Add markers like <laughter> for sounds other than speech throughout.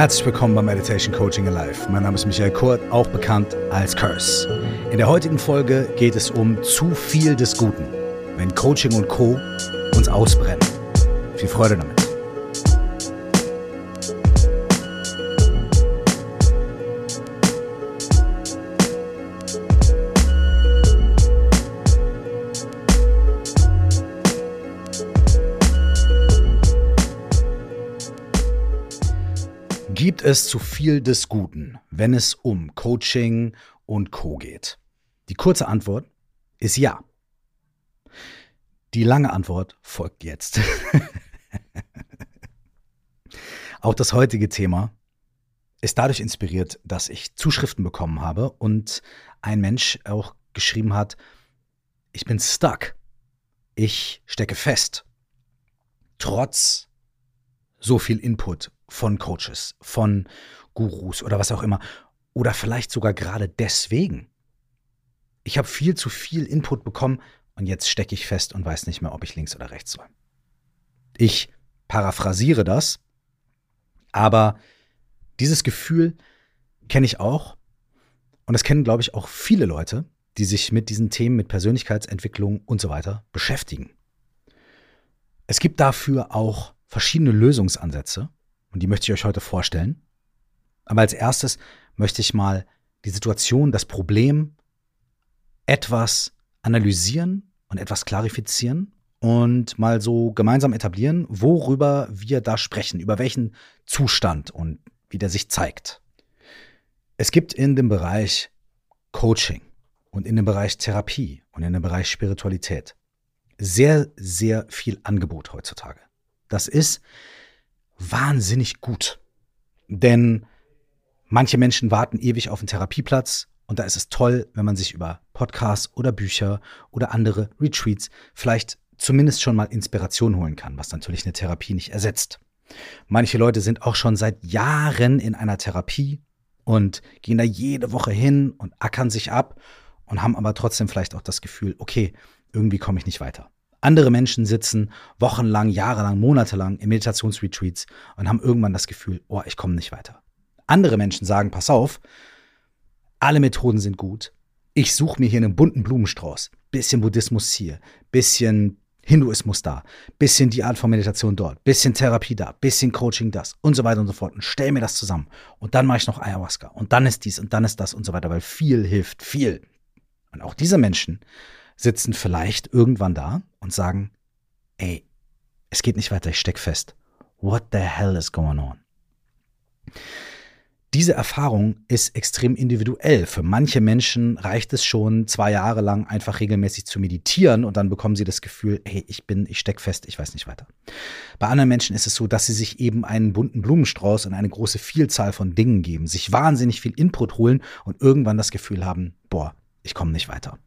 Herzlich willkommen bei Meditation Coaching Alive. Mein Name ist Michael Kurt, auch bekannt als Curse. In der heutigen Folge geht es um zu viel des Guten, wenn Coaching und Co. uns ausbrennen. Viel Freude damit. Es zu viel des Guten, wenn es um Coaching und Co geht? Die kurze Antwort ist ja. Die lange Antwort folgt jetzt. <laughs> auch das heutige Thema ist dadurch inspiriert, dass ich Zuschriften bekommen habe und ein Mensch auch geschrieben hat, ich bin stuck. Ich stecke fest. Trotz so viel Input von Coaches, von Gurus oder was auch immer. Oder vielleicht sogar gerade deswegen. Ich habe viel zu viel Input bekommen und jetzt stecke ich fest und weiß nicht mehr, ob ich links oder rechts soll. Ich paraphrasiere das, aber dieses Gefühl kenne ich auch und das kennen, glaube ich, auch viele Leute, die sich mit diesen Themen, mit Persönlichkeitsentwicklung und so weiter beschäftigen. Es gibt dafür auch verschiedene Lösungsansätze und die möchte ich euch heute vorstellen. Aber als erstes möchte ich mal die Situation, das Problem etwas analysieren und etwas klarifizieren und mal so gemeinsam etablieren, worüber wir da sprechen, über welchen Zustand und wie der sich zeigt. Es gibt in dem Bereich Coaching und in dem Bereich Therapie und in dem Bereich Spiritualität sehr, sehr viel Angebot heutzutage. Das ist wahnsinnig gut. Denn manche Menschen warten ewig auf einen Therapieplatz und da ist es toll, wenn man sich über Podcasts oder Bücher oder andere Retreats vielleicht zumindest schon mal Inspiration holen kann, was natürlich eine Therapie nicht ersetzt. Manche Leute sind auch schon seit Jahren in einer Therapie und gehen da jede Woche hin und ackern sich ab und haben aber trotzdem vielleicht auch das Gefühl, okay, irgendwie komme ich nicht weiter. Andere Menschen sitzen wochenlang, jahrelang, monatelang in Meditationsretreats und haben irgendwann das Gefühl, oh, ich komme nicht weiter. Andere Menschen sagen, pass auf, alle Methoden sind gut. Ich suche mir hier einen bunten Blumenstrauß. Bisschen Buddhismus hier, bisschen Hinduismus da, bisschen die Art von Meditation dort, bisschen Therapie da, bisschen Coaching das und so weiter und so fort und stell mir das zusammen. Und dann mache ich noch Ayahuasca und dann ist dies und dann ist das und so weiter, weil viel hilft viel. Und auch diese Menschen sitzen vielleicht irgendwann da und sagen, ey, es geht nicht weiter, ich steck fest. What the hell is going on? Diese Erfahrung ist extrem individuell. Für manche Menschen reicht es schon, zwei Jahre lang einfach regelmäßig zu meditieren und dann bekommen sie das Gefühl, hey, ich bin, ich steck fest, ich weiß nicht weiter. Bei anderen Menschen ist es so, dass sie sich eben einen bunten Blumenstrauß und eine große Vielzahl von Dingen geben, sich wahnsinnig viel Input holen und irgendwann das Gefühl haben, boah, ich komme nicht weiter.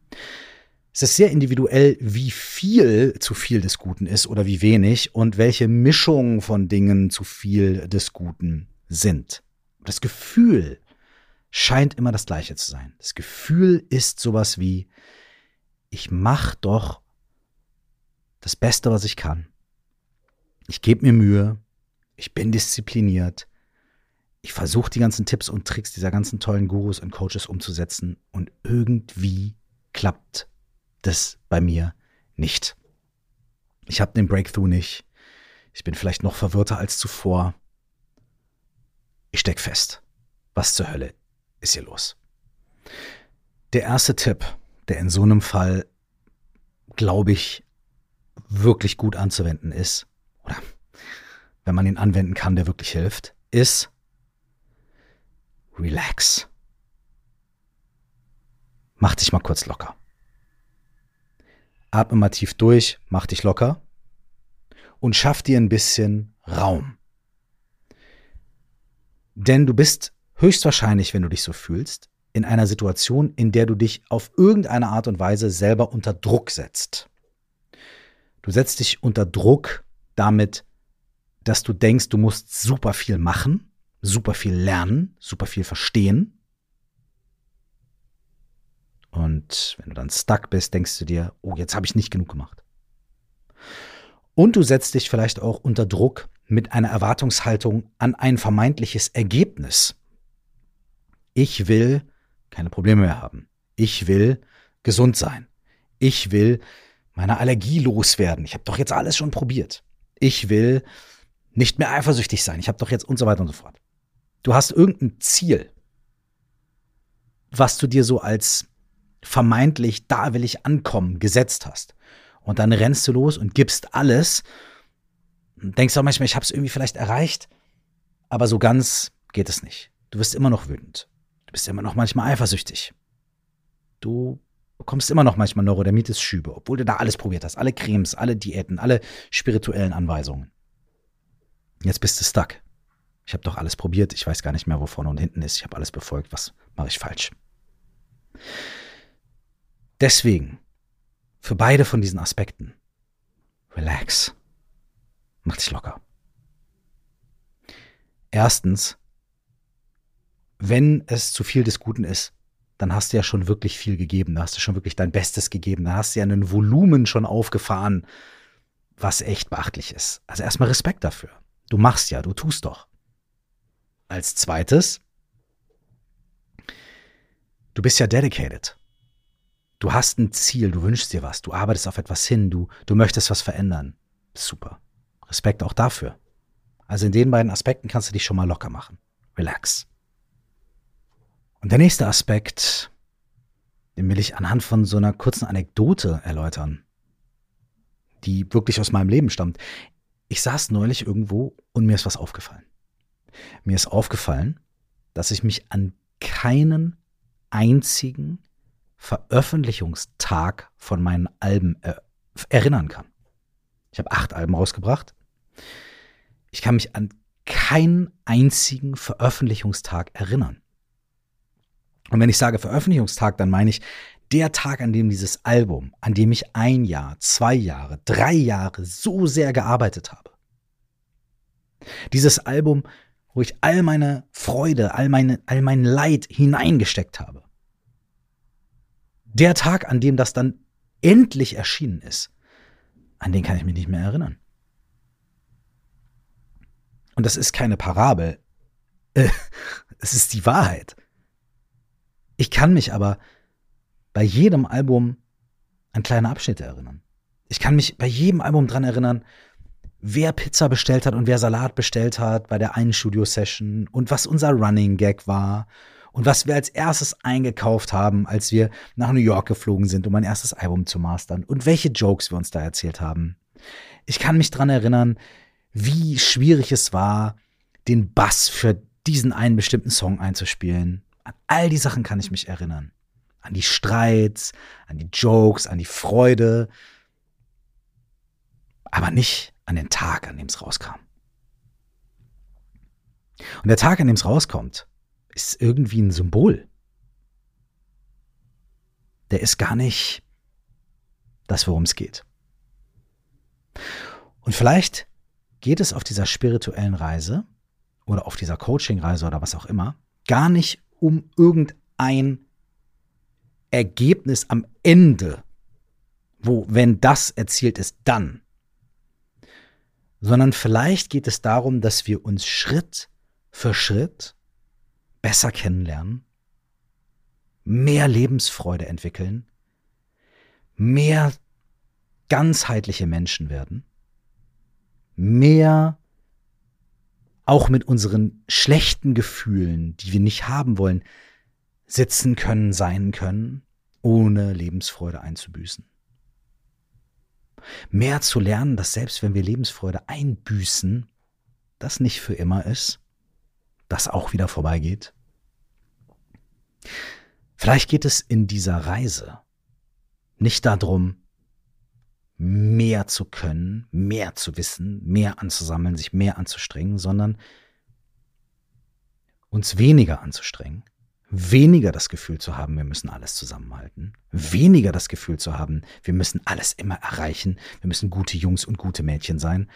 Es ist sehr individuell, wie viel zu viel des Guten ist oder wie wenig und welche Mischung von Dingen zu viel des Guten sind. Das Gefühl scheint immer das gleiche zu sein. Das Gefühl ist sowas wie, ich mache doch das Beste, was ich kann. Ich gebe mir Mühe, ich bin diszipliniert, ich versuche die ganzen Tipps und Tricks dieser ganzen tollen Gurus und Coaches umzusetzen und irgendwie klappt das bei mir nicht. Ich habe den Breakthrough nicht. Ich bin vielleicht noch verwirrter als zuvor. Ich steck fest. Was zur Hölle ist hier los? Der erste Tipp, der in so einem Fall, glaube ich, wirklich gut anzuwenden ist, oder wenn man ihn anwenden kann, der wirklich hilft, ist relax. Mach dich mal kurz locker. Atme mal tief durch, mach dich locker und schaff dir ein bisschen Raum. Denn du bist höchstwahrscheinlich, wenn du dich so fühlst, in einer Situation, in der du dich auf irgendeine Art und Weise selber unter Druck setzt. Du setzt dich unter Druck damit, dass du denkst, du musst super viel machen, super viel lernen, super viel verstehen, und wenn du dann stuck bist, denkst du dir, oh, jetzt habe ich nicht genug gemacht. Und du setzt dich vielleicht auch unter Druck mit einer Erwartungshaltung an ein vermeintliches Ergebnis. Ich will keine Probleme mehr haben. Ich will gesund sein. Ich will meine Allergie loswerden. Ich habe doch jetzt alles schon probiert. Ich will nicht mehr eifersüchtig sein. Ich habe doch jetzt und so weiter und so fort. Du hast irgendein Ziel, was du dir so als vermeintlich da will ich ankommen gesetzt hast. Und dann rennst du los und gibst alles. Und denkst auch manchmal, ich habe es irgendwie vielleicht erreicht, aber so ganz geht es nicht. Du wirst immer noch wütend. Du bist immer noch manchmal eifersüchtig. Du bekommst immer noch manchmal Neurodermitis-Schübe, obwohl du da alles probiert hast. Alle Cremes, alle Diäten, alle spirituellen Anweisungen. Jetzt bist du stuck. Ich habe doch alles probiert. Ich weiß gar nicht mehr, wo vorne und hinten ist. Ich habe alles befolgt. Was mache ich falsch? Deswegen, für beide von diesen Aspekten, relax. Mach dich locker. Erstens, wenn es zu viel des Guten ist, dann hast du ja schon wirklich viel gegeben. Da hast du schon wirklich dein Bestes gegeben. Da hast du ja ein Volumen schon aufgefahren, was echt beachtlich ist. Also erstmal Respekt dafür. Du machst ja, du tust doch. Als zweites, du bist ja dedicated. Du hast ein Ziel, du wünschst dir was, du arbeitest auf etwas hin, du, du möchtest was verändern. Super. Respekt auch dafür. Also in den beiden Aspekten kannst du dich schon mal locker machen. Relax. Und der nächste Aspekt, den will ich anhand von so einer kurzen Anekdote erläutern, die wirklich aus meinem Leben stammt. Ich saß neulich irgendwo und mir ist was aufgefallen. Mir ist aufgefallen, dass ich mich an keinen einzigen Veröffentlichungstag von meinen Alben äh, erinnern kann. Ich habe acht Alben rausgebracht. Ich kann mich an keinen einzigen Veröffentlichungstag erinnern. Und wenn ich sage Veröffentlichungstag, dann meine ich der Tag, an dem dieses Album, an dem ich ein Jahr, zwei Jahre, drei Jahre so sehr gearbeitet habe. Dieses Album, wo ich all meine Freude, all, meine, all mein Leid hineingesteckt habe der Tag, an dem das dann endlich erschienen ist, an den kann ich mich nicht mehr erinnern. Und das ist keine Parabel. <laughs> es ist die Wahrheit. Ich kann mich aber bei jedem Album an kleine Abschnitte erinnern. Ich kann mich bei jedem Album dran erinnern, wer Pizza bestellt hat und wer Salat bestellt hat bei der einen Studio-Session und was unser Running Gag war und was wir als erstes eingekauft haben, als wir nach New York geflogen sind, um ein erstes Album zu mastern und welche Jokes wir uns da erzählt haben. Ich kann mich dran erinnern, wie schwierig es war, den Bass für diesen einen bestimmten Song einzuspielen. An all die Sachen kann ich mich erinnern. An die Streits, an die Jokes, an die Freude. Aber nicht an den Tag, an dem es rauskam. Und der Tag, an dem es rauskommt, ist irgendwie ein Symbol. Der ist gar nicht das, worum es geht. Und vielleicht geht es auf dieser spirituellen Reise oder auf dieser Coaching-Reise oder was auch immer gar nicht um irgendein Ergebnis am Ende, wo, wenn das erzielt ist, dann, sondern vielleicht geht es darum, dass wir uns Schritt für Schritt besser kennenlernen, mehr Lebensfreude entwickeln, mehr ganzheitliche Menschen werden, mehr auch mit unseren schlechten Gefühlen, die wir nicht haben wollen, sitzen können, sein können, ohne Lebensfreude einzubüßen. Mehr zu lernen, dass selbst wenn wir Lebensfreude einbüßen, das nicht für immer ist, das auch wieder vorbeigeht? Vielleicht geht es in dieser Reise nicht darum, mehr zu können, mehr zu wissen, mehr anzusammeln, sich mehr anzustrengen, sondern uns weniger anzustrengen, weniger das Gefühl zu haben, wir müssen alles zusammenhalten, weniger das Gefühl zu haben, wir müssen alles immer erreichen, wir müssen gute Jungs und gute Mädchen sein,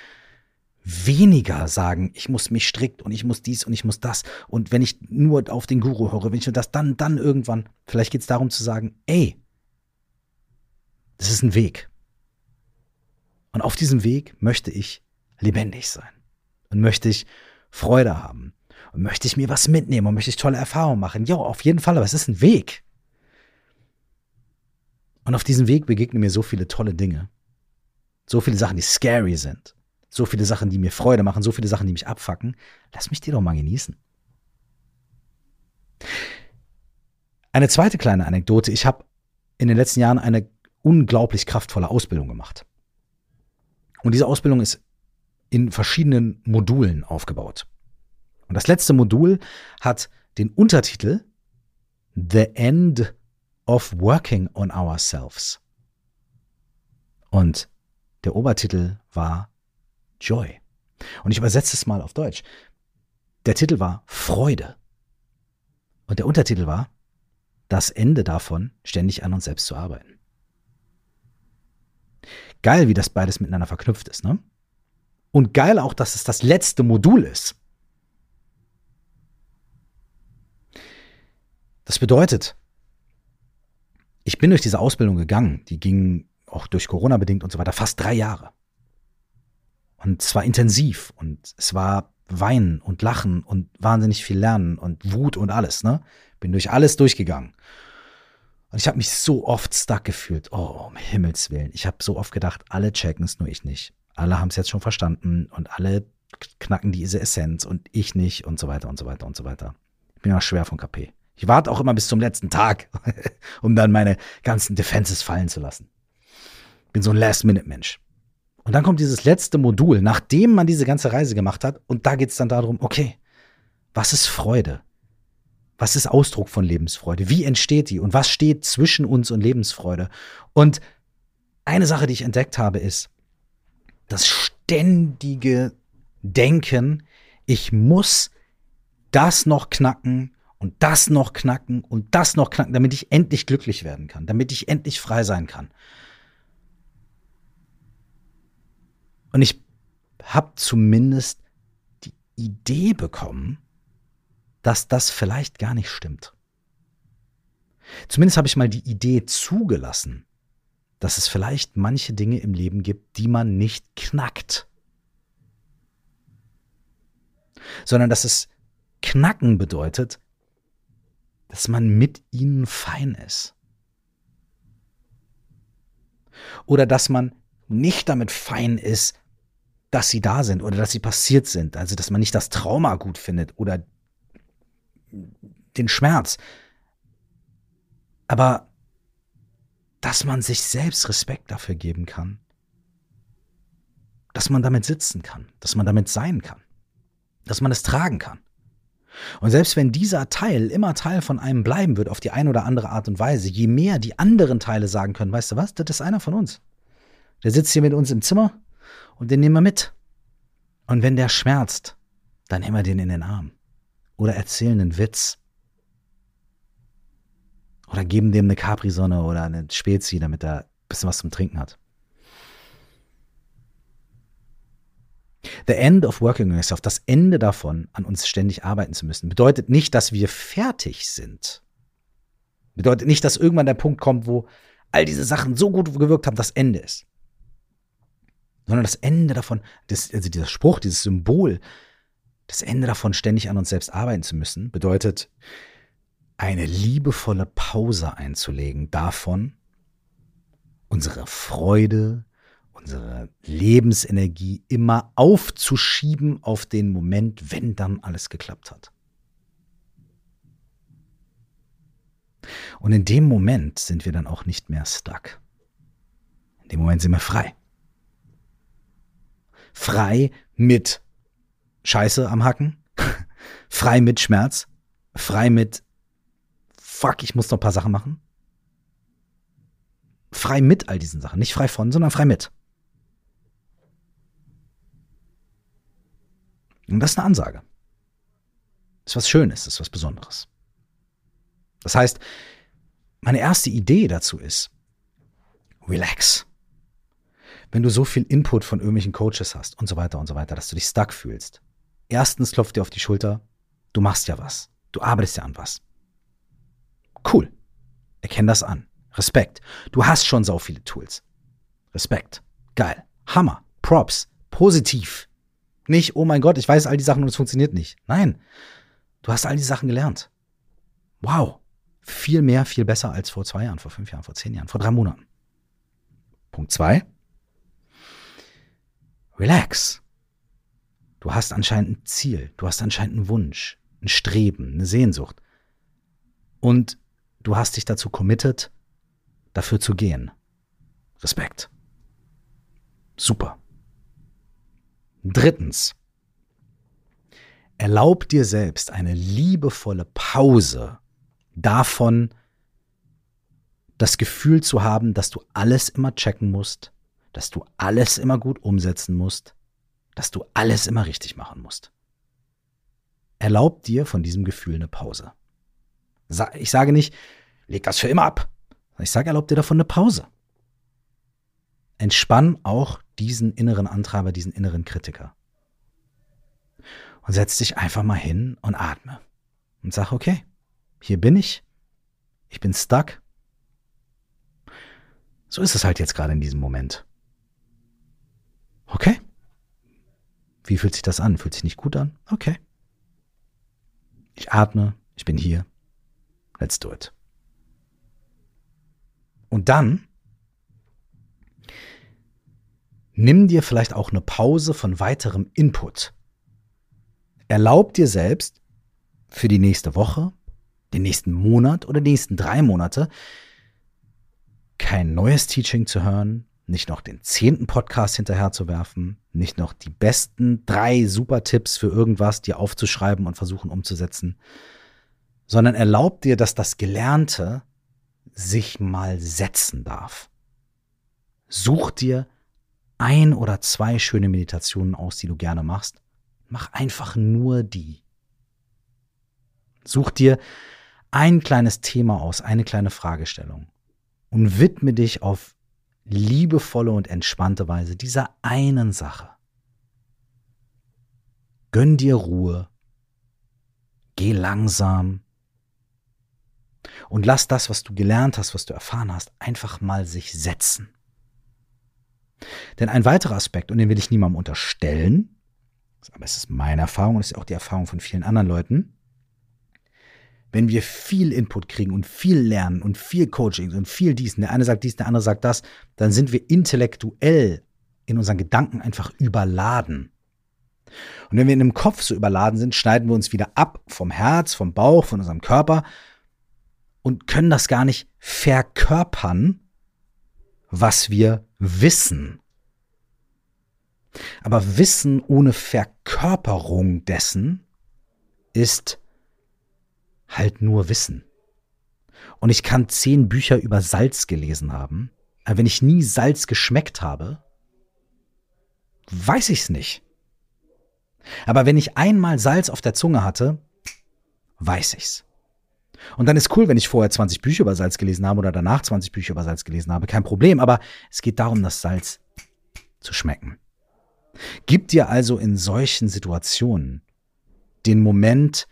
weniger sagen, ich muss mich strikt und ich muss dies und ich muss das. Und wenn ich nur auf den Guru höre, wenn ich nur das, dann, dann irgendwann, vielleicht geht es darum zu sagen, ey, das ist ein Weg. Und auf diesem Weg möchte ich lebendig sein und möchte ich Freude haben und möchte ich mir was mitnehmen und möchte ich tolle Erfahrungen machen. Ja, auf jeden Fall, aber es ist ein Weg. Und auf diesem Weg begegnen mir so viele tolle Dinge. So viele Sachen, die scary sind. So viele Sachen, die mir Freude machen, so viele Sachen, die mich abfacken. Lass mich die doch mal genießen. Eine zweite kleine Anekdote. Ich habe in den letzten Jahren eine unglaublich kraftvolle Ausbildung gemacht. Und diese Ausbildung ist in verschiedenen Modulen aufgebaut. Und das letzte Modul hat den Untertitel The End of Working on Ourselves. Und der Obertitel war Joy. Und ich übersetze es mal auf Deutsch. Der Titel war Freude. Und der Untertitel war Das Ende davon, ständig an uns selbst zu arbeiten. Geil, wie das beides miteinander verknüpft ist, ne? Und geil auch, dass es das letzte Modul ist. Das bedeutet, ich bin durch diese Ausbildung gegangen, die ging auch durch Corona bedingt und so weiter, fast drei Jahre. Und es war intensiv und es war Weinen und Lachen und wahnsinnig viel Lernen und Wut und alles, ne? Bin durch alles durchgegangen. Und ich habe mich so oft stuck gefühlt. Oh, um Himmels Willen. Ich habe so oft gedacht, alle checken es, nur ich nicht. Alle haben es jetzt schon verstanden und alle knacken diese Essenz und ich nicht und so weiter und so weiter und so weiter. Ich bin ja schwer von KP. Ich warte auch immer bis zum letzten Tag, <laughs> um dann meine ganzen Defenses fallen zu lassen. Bin so ein Last-Minute-Mensch. Und dann kommt dieses letzte Modul, nachdem man diese ganze Reise gemacht hat, und da geht es dann darum, okay, was ist Freude? Was ist Ausdruck von Lebensfreude? Wie entsteht die? Und was steht zwischen uns und Lebensfreude? Und eine Sache, die ich entdeckt habe, ist das ständige Denken, ich muss das noch knacken und das noch knacken und das noch knacken, damit ich endlich glücklich werden kann, damit ich endlich frei sein kann. Und ich habe zumindest die Idee bekommen, dass das vielleicht gar nicht stimmt. Zumindest habe ich mal die Idee zugelassen, dass es vielleicht manche Dinge im Leben gibt, die man nicht knackt, sondern dass es knacken bedeutet, dass man mit ihnen fein ist. Oder dass man nicht damit fein ist, dass sie da sind oder dass sie passiert sind. Also, dass man nicht das Trauma gut findet oder den Schmerz. Aber dass man sich selbst Respekt dafür geben kann. Dass man damit sitzen kann, dass man damit sein kann, dass man es tragen kann. Und selbst wenn dieser Teil immer Teil von einem bleiben wird, auf die eine oder andere Art und Weise, je mehr die anderen Teile sagen können, weißt du was, das ist einer von uns. Der sitzt hier mit uns im Zimmer und den nehmen wir mit. Und wenn der schmerzt, dann nehmen wir den in den Arm. Oder erzählen einen Witz. Oder geben dem eine Capri-Sonne oder eine Spezi, damit er ein bisschen was zum Trinken hat. The end of working on yourself, das Ende davon, an uns ständig arbeiten zu müssen, bedeutet nicht, dass wir fertig sind. Bedeutet nicht, dass irgendwann der Punkt kommt, wo all diese Sachen so gut gewirkt haben, das Ende ist. Sondern das Ende davon, das, also dieser Spruch, dieses Symbol, das Ende davon, ständig an uns selbst arbeiten zu müssen, bedeutet, eine liebevolle Pause einzulegen davon, unsere Freude, unsere Lebensenergie immer aufzuschieben auf den Moment, wenn dann alles geklappt hat. Und in dem Moment sind wir dann auch nicht mehr stuck. In dem Moment sind wir frei. Frei mit Scheiße am Hacken, <laughs> frei mit Schmerz, frei mit Fuck, ich muss noch ein paar Sachen machen. Frei mit all diesen Sachen. Nicht frei von, sondern frei mit. Und das ist eine Ansage. Das ist was Schönes, das ist was Besonderes. Das heißt, meine erste Idee dazu ist, relax. Wenn du so viel Input von irgendwelchen Coaches hast und so weiter und so weiter, dass du dich stuck fühlst. Erstens klopft dir auf die Schulter, du machst ja was. Du arbeitest ja an was. Cool. Erkenn das an. Respekt. Du hast schon so viele Tools. Respekt. Geil. Hammer. Props. Positiv. Nicht, oh mein Gott, ich weiß all die Sachen und es funktioniert nicht. Nein. Du hast all die Sachen gelernt. Wow. Viel mehr, viel besser als vor zwei Jahren, vor fünf Jahren, vor zehn Jahren, vor drei Monaten. Punkt zwei. Relax. Du hast anscheinend ein Ziel, du hast anscheinend einen Wunsch, ein Streben, eine Sehnsucht. Und du hast dich dazu committed, dafür zu gehen. Respekt. Super. Drittens. Erlaub dir selbst eine liebevolle Pause davon, das Gefühl zu haben, dass du alles immer checken musst, dass du alles immer gut umsetzen musst, dass du alles immer richtig machen musst. Erlaub dir von diesem Gefühl eine Pause. Ich sage nicht, leg das für immer ab. Ich sage, erlaub dir davon eine Pause. Entspann auch diesen inneren Antreiber, diesen inneren Kritiker. Und setz dich einfach mal hin und atme. Und sag, okay, hier bin ich. Ich bin stuck. So ist es halt jetzt gerade in diesem Moment. Okay. Wie fühlt sich das an? Fühlt sich nicht gut an? Okay. Ich atme, ich bin hier. Let's do it. Und dann nimm dir vielleicht auch eine Pause von weiterem Input. Erlaub dir selbst für die nächste Woche, den nächsten Monat oder die nächsten drei Monate kein neues Teaching zu hören, nicht noch den zehnten Podcast hinterherzuwerfen, nicht noch die besten drei super Tipps für irgendwas dir aufzuschreiben und versuchen umzusetzen, sondern erlaub dir, dass das Gelernte sich mal setzen darf. Such dir ein oder zwei schöne Meditationen aus, die du gerne machst. Mach einfach nur die. Such dir ein kleines Thema aus, eine kleine Fragestellung und widme dich auf liebevolle und entspannte Weise dieser einen Sache. Gönn dir Ruhe, geh langsam und lass das, was du gelernt hast, was du erfahren hast, einfach mal sich setzen. Denn ein weiterer Aspekt, und den will ich niemandem unterstellen, aber es ist meine Erfahrung und es ist auch die Erfahrung von vielen anderen Leuten, wenn wir viel Input kriegen und viel lernen und viel Coaching und viel dies, der eine sagt dies, der andere sagt das, dann sind wir intellektuell in unseren Gedanken einfach überladen. Und wenn wir in dem Kopf so überladen sind, schneiden wir uns wieder ab vom Herz, vom Bauch, von unserem Körper und können das gar nicht verkörpern, was wir wissen. Aber Wissen ohne Verkörperung dessen ist halt nur Wissen. Und ich kann zehn Bücher über Salz gelesen haben, aber wenn ich nie Salz geschmeckt habe, weiß ich's nicht. Aber wenn ich einmal Salz auf der Zunge hatte, weiß ich's. Und dann ist cool, wenn ich vorher 20 Bücher über Salz gelesen habe oder danach 20 Bücher über Salz gelesen habe, kein Problem, aber es geht darum, das Salz zu schmecken. Gib dir also in solchen Situationen den Moment,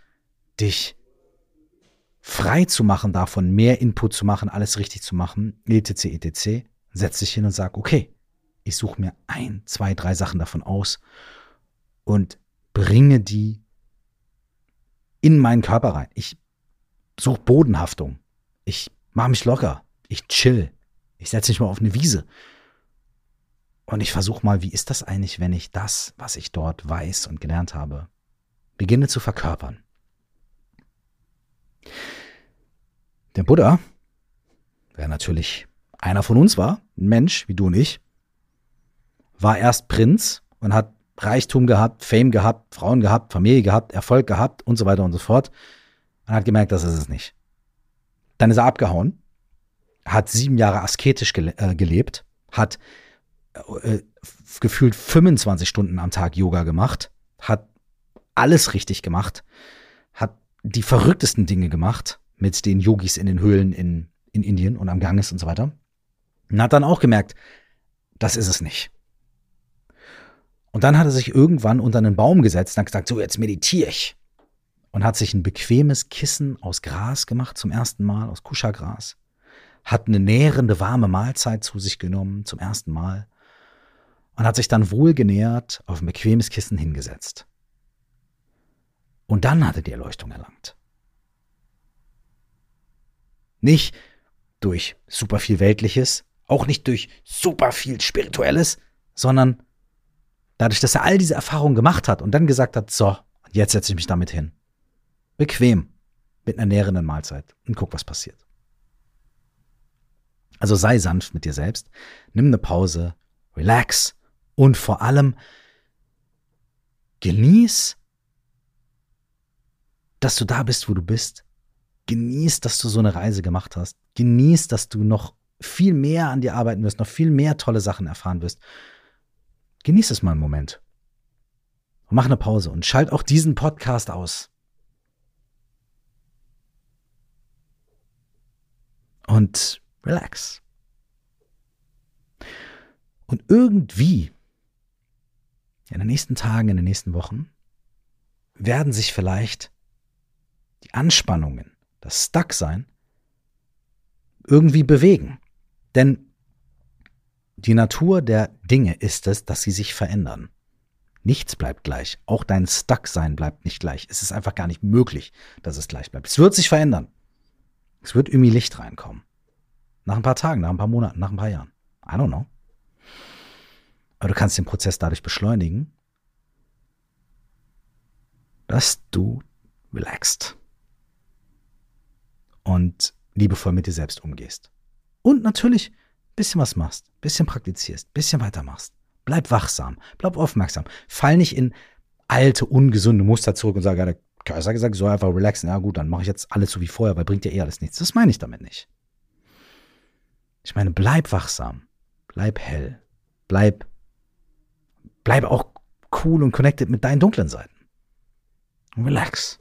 dich frei zu machen davon, mehr Input zu machen, alles richtig zu machen, etc., etc., setz dich hin und sag, okay, ich suche mir ein, zwei, drei Sachen davon aus und bringe die in meinen Körper rein. Ich suche Bodenhaftung. Ich mache mich locker. Ich chill. Ich setze mich mal auf eine Wiese. Und ich versuche mal, wie ist das eigentlich, wenn ich das, was ich dort weiß und gelernt habe, beginne zu verkörpern. Der Buddha, der natürlich einer von uns war, ein Mensch wie du und ich, war erst Prinz und hat Reichtum gehabt, Fame gehabt, Frauen gehabt, Familie gehabt, Erfolg gehabt und so weiter und so fort. Und hat gemerkt, das ist es nicht. Dann ist er abgehauen, hat sieben Jahre asketisch gele äh, gelebt, hat äh, gefühlt 25 Stunden am Tag Yoga gemacht, hat alles richtig gemacht, die verrücktesten Dinge gemacht, mit den Yogis in den Höhlen in, in Indien und am Ganges und so weiter. Und hat dann auch gemerkt, das ist es nicht. Und dann hat er sich irgendwann unter einen Baum gesetzt und hat gesagt, so jetzt meditiere ich. Und hat sich ein bequemes Kissen aus Gras gemacht zum ersten Mal, aus Kuschagras. Hat eine nährende, warme Mahlzeit zu sich genommen zum ersten Mal. und hat sich dann wohlgenährt auf ein bequemes Kissen hingesetzt. Und dann hat er die Erleuchtung erlangt. Nicht durch super viel Weltliches, auch nicht durch super viel Spirituelles, sondern dadurch, dass er all diese Erfahrungen gemacht hat und dann gesagt hat, so, jetzt setze ich mich damit hin. Bequem, mit einer nährenden Mahlzeit und guck, was passiert. Also sei sanft mit dir selbst, nimm eine Pause, relax und vor allem genieß, dass du da bist, wo du bist. Genieß, dass du so eine Reise gemacht hast. Genieß, dass du noch viel mehr an dir arbeiten wirst, noch viel mehr tolle Sachen erfahren wirst. Genieß es mal einen Moment. Und mach eine Pause und schalt auch diesen Podcast aus. Und relax. Und irgendwie in den nächsten Tagen, in den nächsten Wochen werden sich vielleicht die Anspannungen, das Stucksein irgendwie bewegen. Denn die Natur der Dinge ist es, dass sie sich verändern. Nichts bleibt gleich. Auch dein Stucksein bleibt nicht gleich. Es ist einfach gar nicht möglich, dass es gleich bleibt. Es wird sich verändern. Es wird irgendwie Licht reinkommen. Nach ein paar Tagen, nach ein paar Monaten, nach ein paar Jahren. I don't know. Aber du kannst den Prozess dadurch beschleunigen, dass du relaxst und liebevoll mit dir selbst umgehst. Und natürlich ein bisschen was machst, ein bisschen praktizierst, ein bisschen weitermachst. Bleib wachsam, bleib aufmerksam. Fall nicht in alte, ungesunde Muster zurück und sage, ja, der Kaiser hat gesagt, so einfach relaxen. Ja gut, dann mache ich jetzt alles so wie vorher, weil bringt ja eh alles nichts. Das meine ich damit nicht. Ich meine, bleib wachsam, bleib hell, bleib, bleib auch cool und connected mit deinen dunklen Seiten. Relax.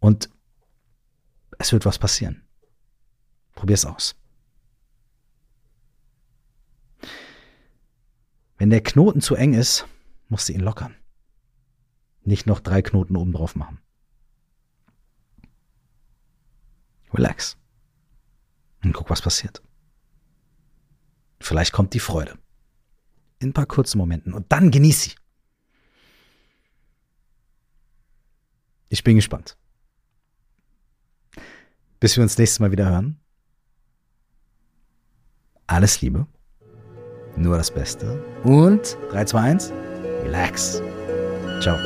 Und es wird was passieren. Probier's aus. Wenn der Knoten zu eng ist, musst du ihn lockern. Nicht noch drei Knoten oben drauf machen. Relax. Und guck, was passiert. Vielleicht kommt die Freude. In ein paar kurzen Momenten. Und dann genieß sie. Ich bin gespannt. Bis wir uns nächstes Mal wieder hören. Alles Liebe. Nur das Beste. Und 3, 2, 1. Relax. Ciao.